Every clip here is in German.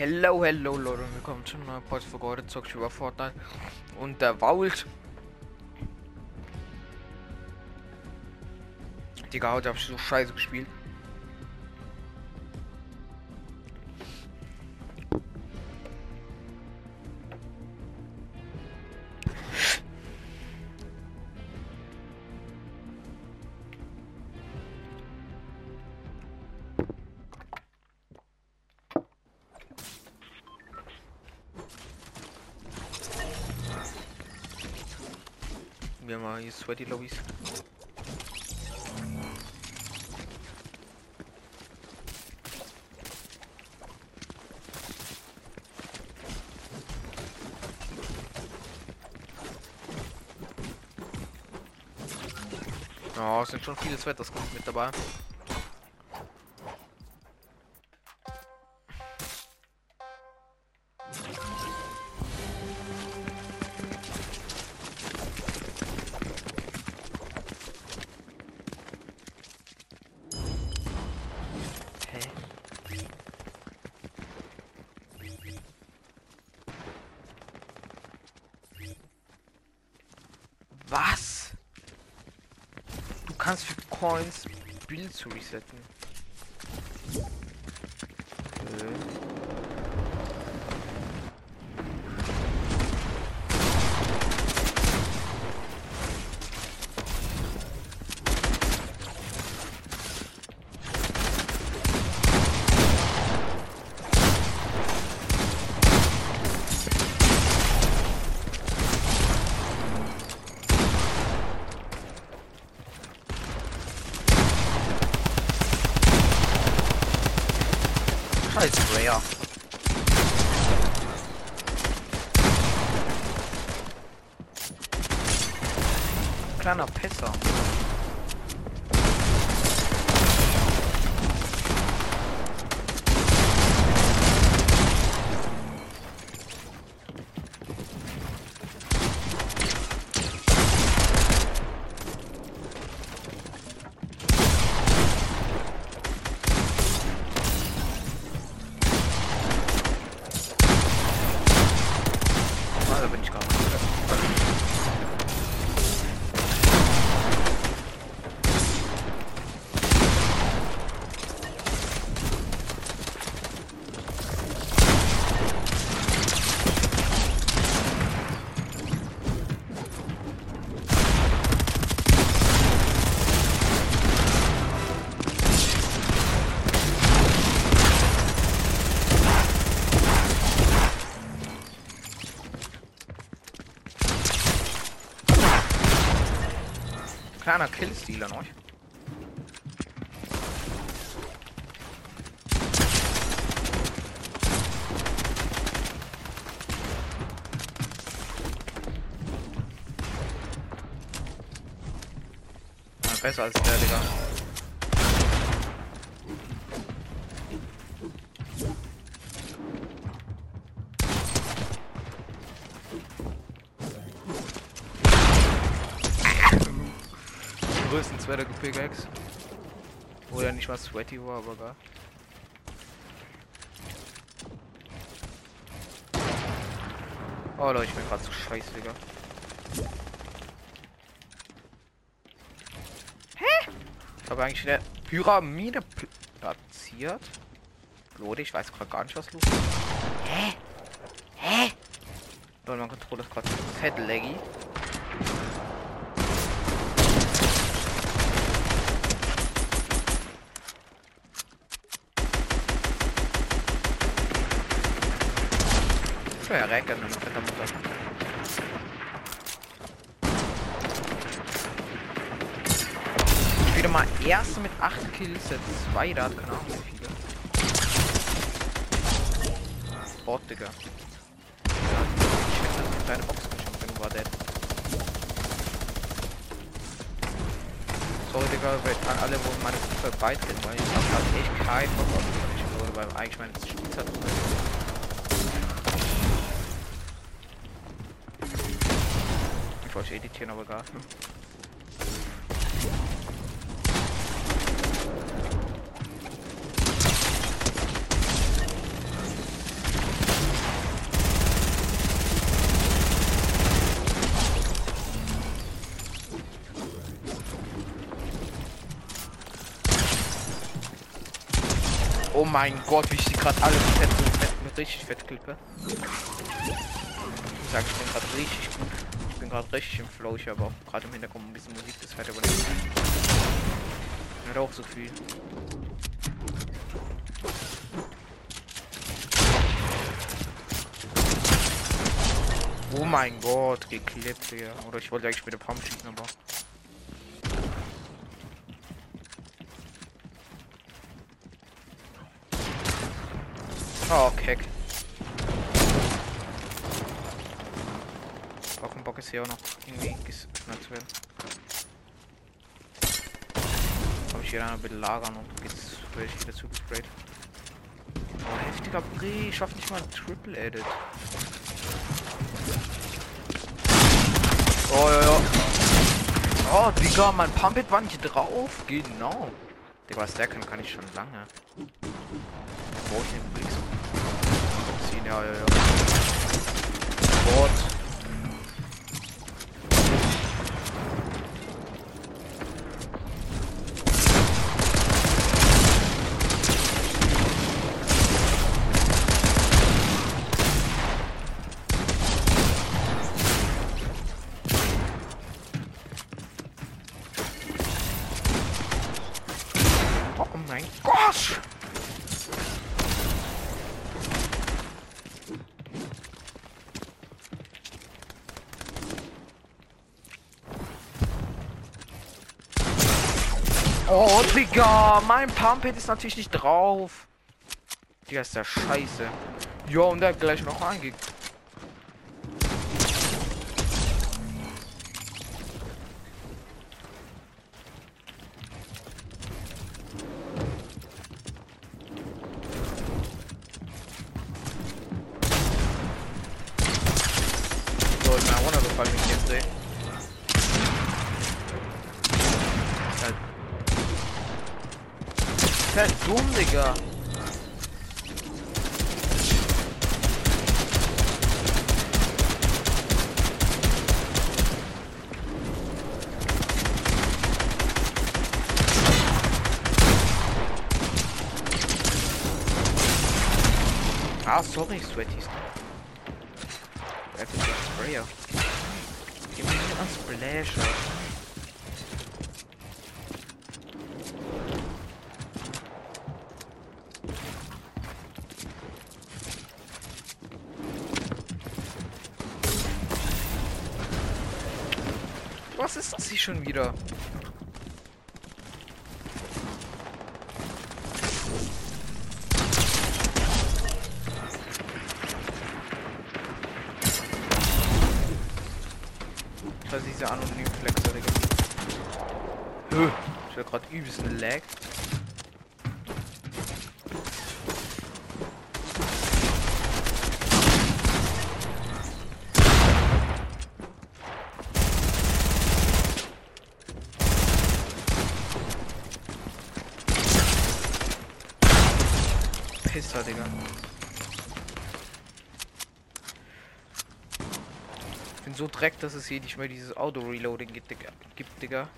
Hello, hello Leute und willkommen zu einer für heute zocke ich über Fortnite und der Vault. Digga, heute hab ich so scheiße gespielt. Sweaty Lobbys. Oh, es sind schon viele Sweaters mit dabei. Kannst für Coins Bild zu resetten. Äh. Scheiße, Rare. Kleiner Pisser. Ah, da bin ich gerade. Kleiner noch. Ja, besser als der, Digga. Größten Sweater Pickaxe. Wo ja nicht mal sweaty war, aber gar. Oh Leute, ich bin gerade so scheiße, Digga. Hä? Ich habe eigentlich eine Pyramide pl platziert. Leute, ich weiß gerade gar nicht, was los ist. Hä? Hä? Leute, mein Controller ist gerade fett laggy. Recken, meine fette Mutter. Wieder mal erste mit 8 Kills, jetzt zweiter, hat keine Ahnung wie viele. Bot, Digga. Ja, ich hätte eine kleine Box geschafft, wenn du war dead. Sorry, Digga, an alle, wo meine Gruppe beitreten, weil ich hab halt echt keinen Bock auf die wurde, weil eigentlich meine Spielzeit falsch editieren, aber gar nicht. Oh mein Gott, wie ich die gerade alle fett, fett, mit richtig fett klippe. Ich sag, ich bin gerade richtig gut. Gerade richtig im Flow. Ich habe auch gerade im Hintergrund ein bisschen Musik, das fährt aber nicht. Hat auch so viel. Oh mein Gott, geklippt hier. Oder ich wollte eigentlich mit der Pump schießen, aber. Oh, Keck. Auch ein Bock ist hier auch noch irgendwie geöffnet zu werden. Habe ich hier eine belagern und geht's vielleicht wieder zugesprayt. Oh, heftiger Brie, ich schaff nicht mal ein Triple Edit. Oh, ja, ja. Oh, Digga, mein Pumpet war nicht drauf. Genau. Digga, was der kann, kann ich schon lange. Wo ich den Blick so. Ziehen, ja, ja, ja. Bot. Oh, Mein Pumphead ist natürlich nicht drauf. Digga, ist der scheiße. Jo, und der hat gleich noch ange... halt dumm, Digga. Ah, sorry, Sweaties. Einfach der Sprayer. Gib mir einen Splasher. Was ist das hier schon wieder? Das ist dieser anonym Flexer, Digga. Ich war gerade übelst ein Lag. Pisser, Digga. Ich bin so dreck, dass es hier nicht mehr dieses Auto-Reloading gibt, Digga.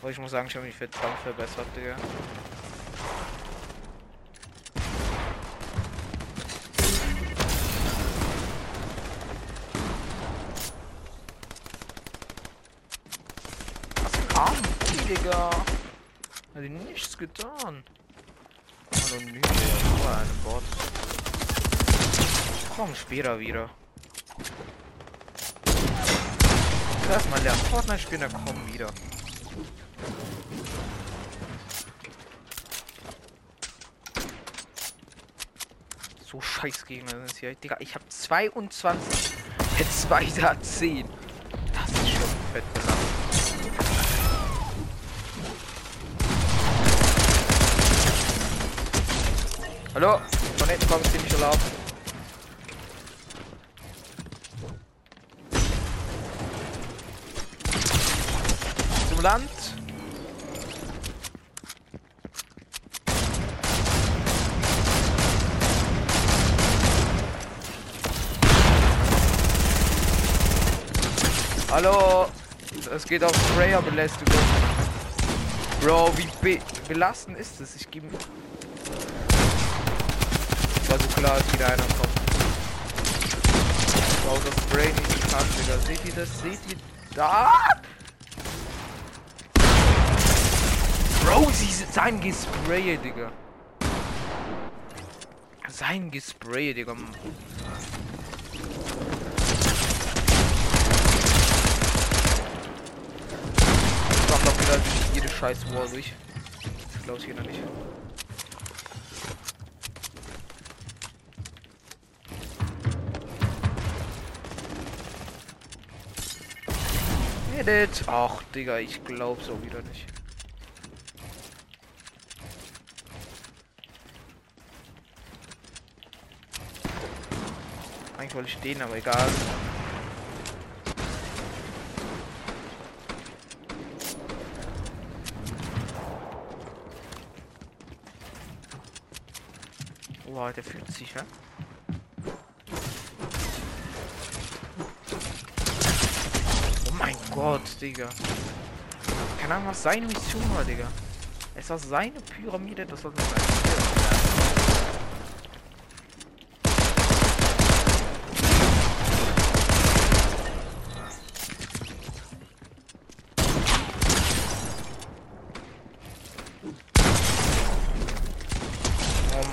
Aber ich muss sagen, ich habe mich verdammt verbessert, Digga. Was ein Arm, Digga. Hat nichts getan anonym nur einen Bot. Komm später wieder. Erstmal lernen Fortnite spielen, dann komm wieder. So scheiß Gegner sind hier. Digga, ich hab 22. Jetzt weiter 10. Hallo? Hinten kommt ziemlich laut. Zum Land. Hallo? Es geht auf Sprayer-Belästigung. Bro, wie be belastend ist es? Ich gebe. War so klar, dass wieder einer kommt. Bro, das Brain ist krass, Digga. Seht ihr das? Seht ihr da? Bro, sie sein Gespray, Digga. Sein Gespray, Digga. da durch jede scheiß Wall durch. Ich glaube hier noch nicht. Edit. Ach, Digga, ich glaub's auch wieder nicht. Eigentlich wollte ich stehen, aber egal. Boah, der fühlt sich, ja? Oh mein Gott, Digga. Keine Ahnung, was seine Mission war, Digga. Es war seine Pyramide, das war sein.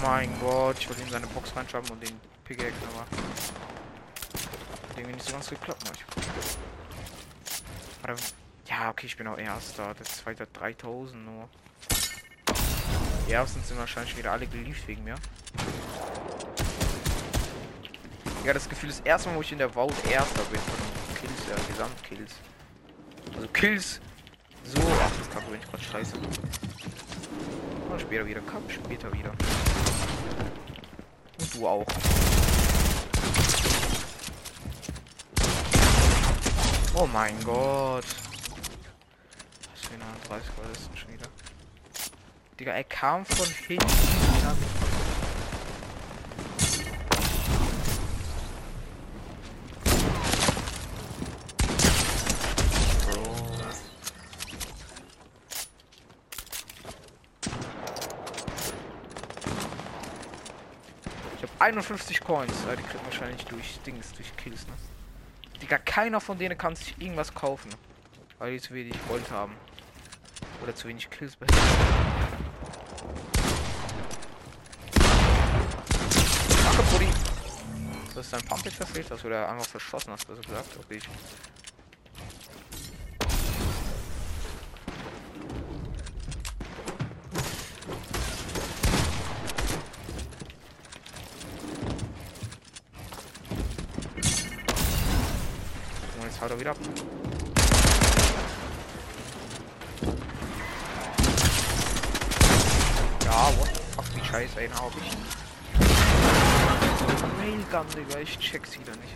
mein Gott, ich wollte in seine Box reinschauen und den Pickaxe aber hat irgendwie nicht so ganz geklappt manchmal. Ja, okay, ich bin auch erster. Das zweite 3000 nur. Die ersten sind wahrscheinlich wieder alle geliebt wegen mir. Ja, das Gefühl, das erste Mal, wo ich in der Vault erster bin von Kills, ja, Gesamtkills. Also Kills so. Ach, das kann ich gerade scheiße. Und später wieder, Kampf später wieder. Und du auch. Oh mein Gott. Was für eine 30 war das denn schon wieder? Digga, er kam von hinten. Ich habe 51 Coins. Die kriegt wahrscheinlich durch Dings, durch Kills, ne? Digga, keiner von denen kann sich irgendwas kaufen. Weil die zu wenig Gold haben. Oder zu wenig Kills behalten. Danke, Buddy. Das ist dein Pump jetzt verfehlt hast oder einfach verschossen hast, was du gesagt Okay, haut er wieder ab. Ja, what the fuck, wie scheiße, einen hab ich. Railgun, Digga, ich check's wieder nicht.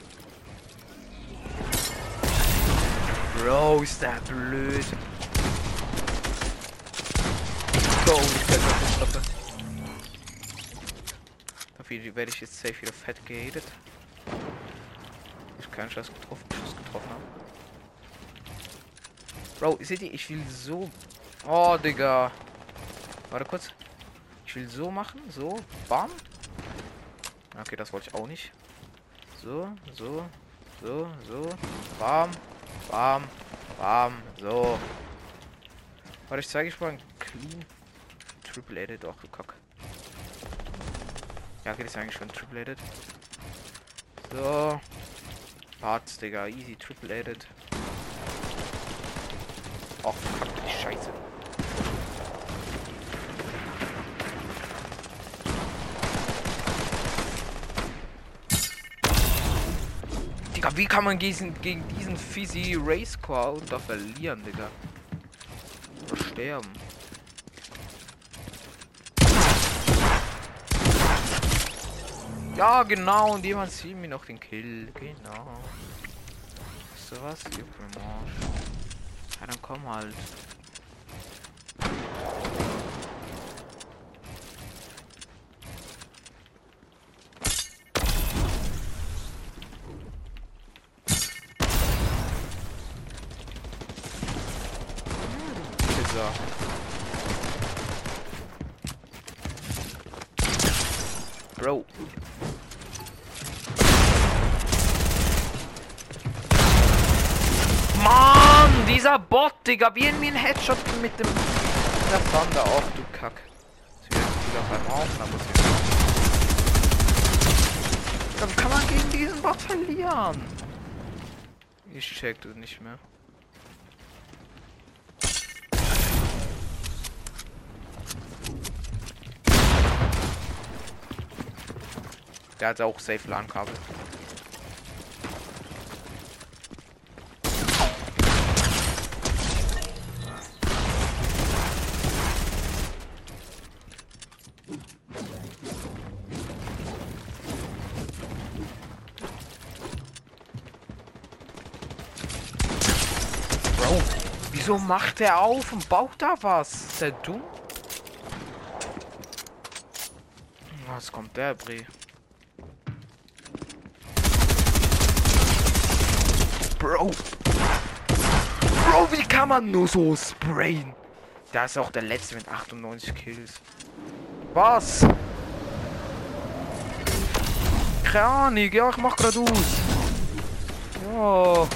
Bro, ist der blöd. Go, ich kann das stoppen. Dafür werde ich jetzt safe wieder fett gehatet keinen Schuss getroffen, Schuss getroffen haben. Bro, seht ihr, ich will so... Oh, Digga. Warte kurz. Ich will so machen, so, bam. Okay, das wollte ich auch nicht. So, so, so, so, bam, bam, bam, so. Warte, ich zeige euch mal ein Clean Triple Edit. Ach, du Kack. Ja, okay, das ist eigentlich schon Triple Edit. So, Parts, Digga. Easy, triple edit. Och, fuck, die Scheiße. Digga, wie kann man gegen, gegen diesen Fizzy Race Core da verlieren, Digga? Oder sterben. Ja, genau, und jemand sieht mir noch den Kill. Genau. Weißt du was? Juck mir Ja, dann komm halt. Bro. Dieser Bot, Digga, wie in mir ein Headshot mit dem der Thunder. Ach du Kack. Ist wieder beim. Dann kann man gegen diesen Bot verlieren. Ich check das nicht mehr. Der hat auch safe LAN-Kabel. Bro, wieso macht er auf und baut da was? Ist der dumm? Was kommt der, Bre? Bro. Bro, wie kann man nur so sprayen? Der ist auch der letzte mit 98 Kills. Was? Keine Ahnung, ja, ich mach grad aus. Ja.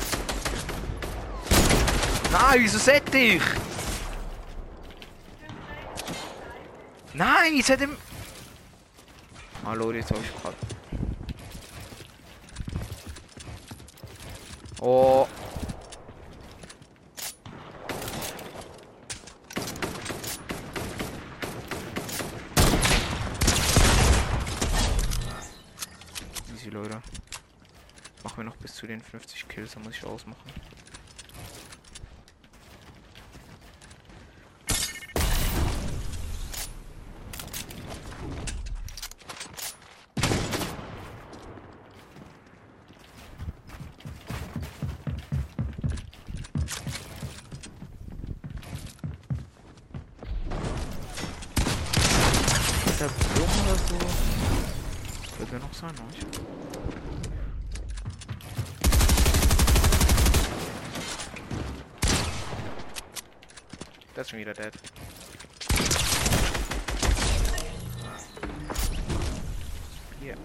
Nein, wieso set ich? Nein, es hat ihm... Hallo, jetzt hab ich grad... Oh. Easy, Leute. Machen wir noch bis zu den 50 Kills, dann muss ich ausmachen. Ist er dumm oder so? Wird mir noch sein, nicht? Das ist schon wieder dead. Hier.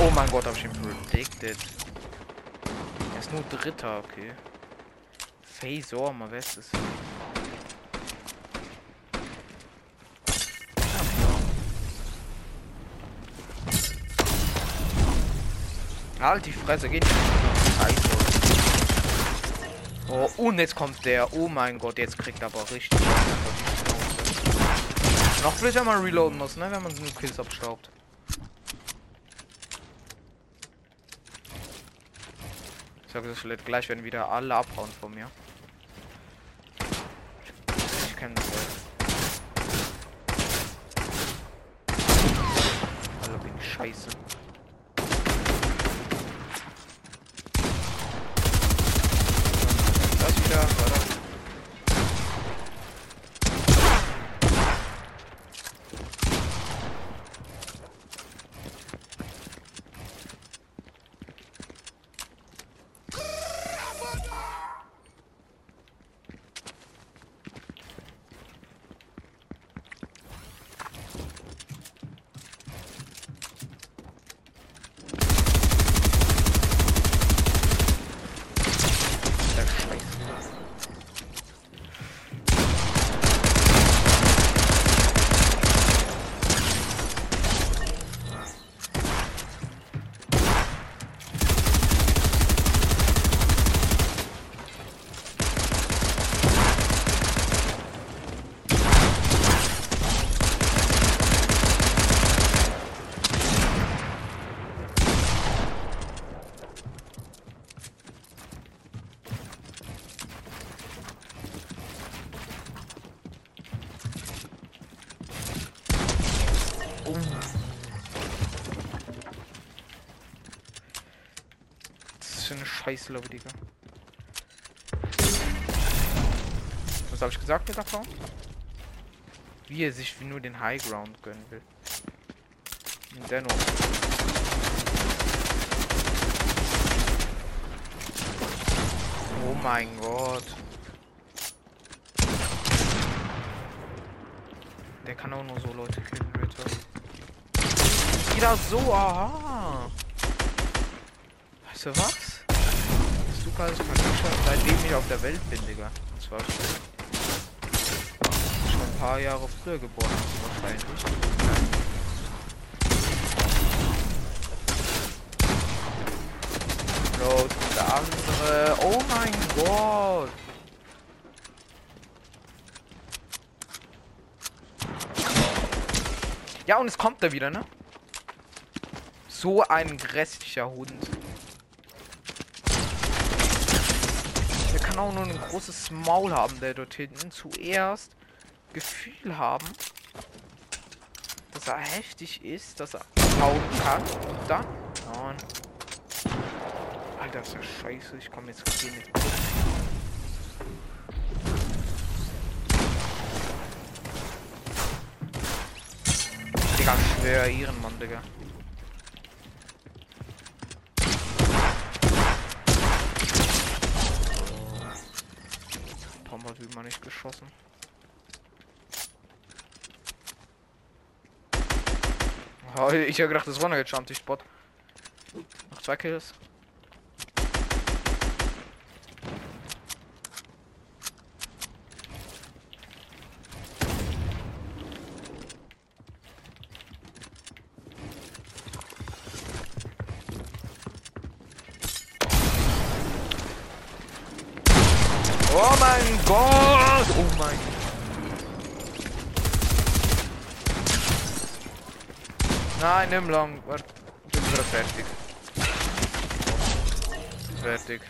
Oh mein Gott, hab ich ihn predicted. Er ist nur Dritter, okay. Phasor, mal wer ist das? Halt die Fresse, geht nicht. Oh, und jetzt kommt der. Oh mein Gott, jetzt kriegt er aber richtig. Noch blöd, wenn man reloaden muss, ne? Wenn man nur Kills abstaubt. Ich sag das vielleicht gleich, wenn wieder alle abhauen von mir. Ich kenne das. Alle wegen Scheiße. Das wieder, warte. Der Scheiße. Das ist eine scheiß Lobby, Digga. Was habe ich gesagt mit der Frau? Wie er sich nur den High Ground gönnen will. Und dennoch. Oh mein Gott. Der kann auch nur so Leute killen, bitte. Wieder so, aha. Weißt du was? Du kannst schon seitdem ich auf der Welt bin, Digga. Und zwar schon, ein paar Jahre früher geboren, du wahrscheinlich. Bro, der andere. Oh mein Gott. Ja, und es kommt da wieder, ne? So ein grässlicher Hund. Der kann auch nur ein großes Maul haben, der dort hinten. Zuerst Gefühl haben, dass er heftig ist, dass er hauen kann. Und dann. Und Alter, ist ja scheiße. Ich komme jetzt hier nicht. Digga, schwer Ehrenmann, Digga. Wie man nicht geschossen. Oh, ich habe gedacht, das war noch jetzt die Spot. Noch zwei Kills. Oh mein Gott! Oh mein Nein, nimm lang. Warte. Bin wieder fertig. Fertig.